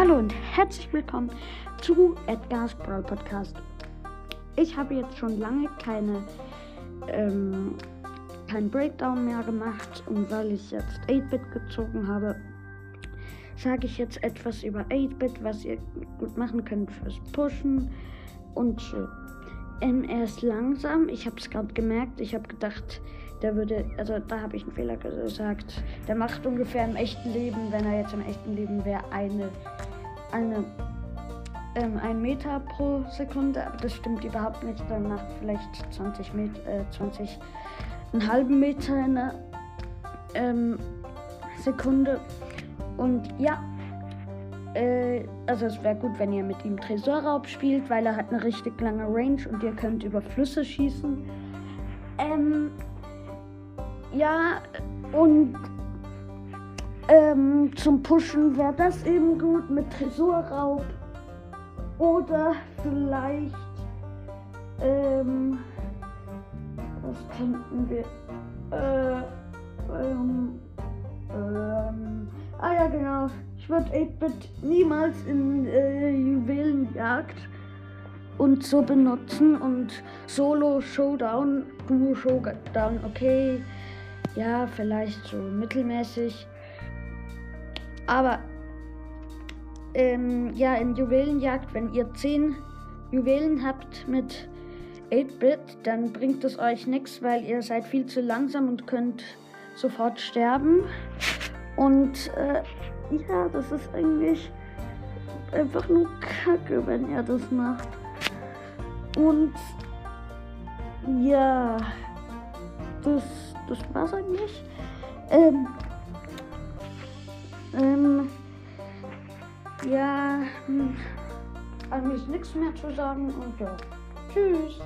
Hallo und herzlich willkommen zu Edgar's Brawl Podcast. Ich habe jetzt schon lange keine ähm, kein Breakdown mehr gemacht und weil ich jetzt 8-Bit gezogen habe, sage ich jetzt etwas über 8-Bit, was ihr gut machen könnt fürs Pushen und so. Ähm, er ist langsam. Ich habe es gerade gemerkt. Ich habe gedacht, der würde, also da habe ich einen Fehler gesagt. Der macht ungefähr im echten Leben, wenn er jetzt im echten Leben wäre, eine, eine, ähm, ein Meter pro Sekunde. Aber das stimmt überhaupt nicht. Der macht vielleicht 20 Meter, äh, 20, einen halben Meter in einer ähm, Sekunde. Und ja, äh, also es wäre gut, wenn ihr mit ihm Tresorraub spielt, weil er hat eine richtig lange Range und ihr könnt über Flüsse schießen. Ähm, ja, und ähm, zum Pushen wäre das eben gut mit Tresorraub. Oder vielleicht, ähm, was könnten wir, äh, ähm, ähm, ah ja genau, ich würde 8-Bit niemals in äh, Juwelenjagd und so benutzen und Solo Showdown, Duo Showdown, okay, ja, vielleicht so mittelmäßig. Aber ähm, ja, in Juwelenjagd, wenn ihr 10 Juwelen habt mit 8-Bit, dann bringt es euch nichts, weil ihr seid viel zu langsam und könnt sofort sterben. Und äh, ja, das ist eigentlich einfach nur Kacke, wenn er das macht. Und ja, das, das war's eigentlich. Ähm, ja, hm, eigentlich nichts mehr zu sagen und ja, tschüss.